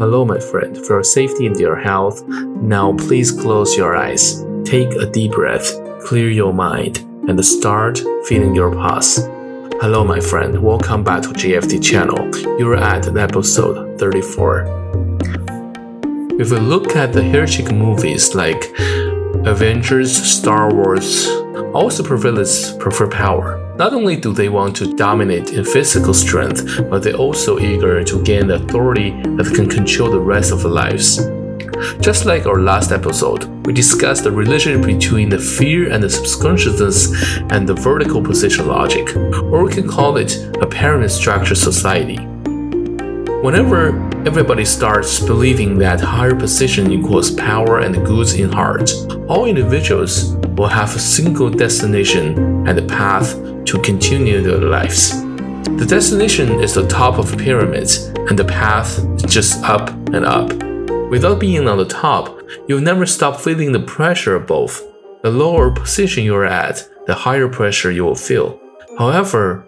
Hello, my friend. For your safety and your health, now please close your eyes, take a deep breath, clear your mind, and start feeling your pulse. Hello, my friend. Welcome back to JFT channel. You're at episode 34. If we look at the heroic movies like Avengers, Star Wars, all supervillains prefer power. Not only do they want to dominate in physical strength, but they're also eager to gain the authority that can control the rest of their lives. Just like our last episode, we discussed the relationship between the fear and the subconsciousness and the vertical position logic, or we can call it a pyramid structure society. Whenever everybody starts believing that higher position equals power and goods in heart, all individuals will have a single destination and the path to continue their lives. The destination is the top of the pyramid, and the path is just up and up. Without being on the top, you'll never stop feeling the pressure above. The lower position you're at, the higher pressure you will feel. However,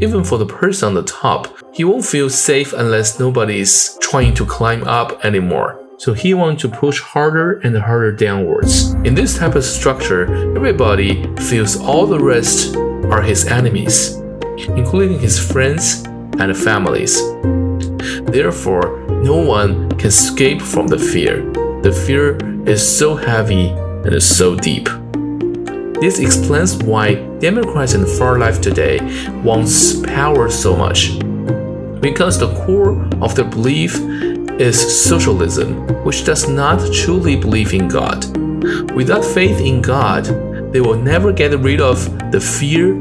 even for the person on the top, he won't feel safe unless nobody is trying to climb up anymore. So he wants to push harder and harder downwards. In this type of structure, everybody feels all the rest are his enemies, including his friends and families. Therefore, no one can escape from the fear. The fear is so heavy and so deep. This explains why Democrats and far left today wants power so much. Because the core of their belief is socialism, which does not truly believe in God. Without faith in God, they will never get rid of the fear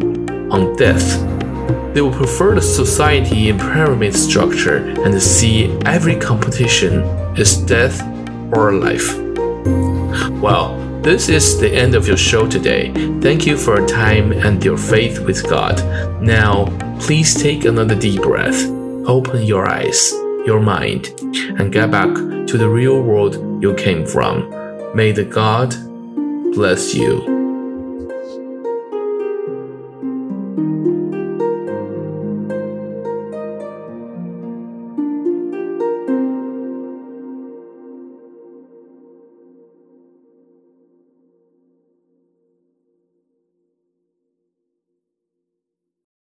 on death they will prefer the society in pyramid structure and see every competition is death or life. Well, this is the end of your show today. Thank you for your time and your faith with God. Now, please take another deep breath, open your eyes, your mind and get back to the real world you came from. May the God bless you.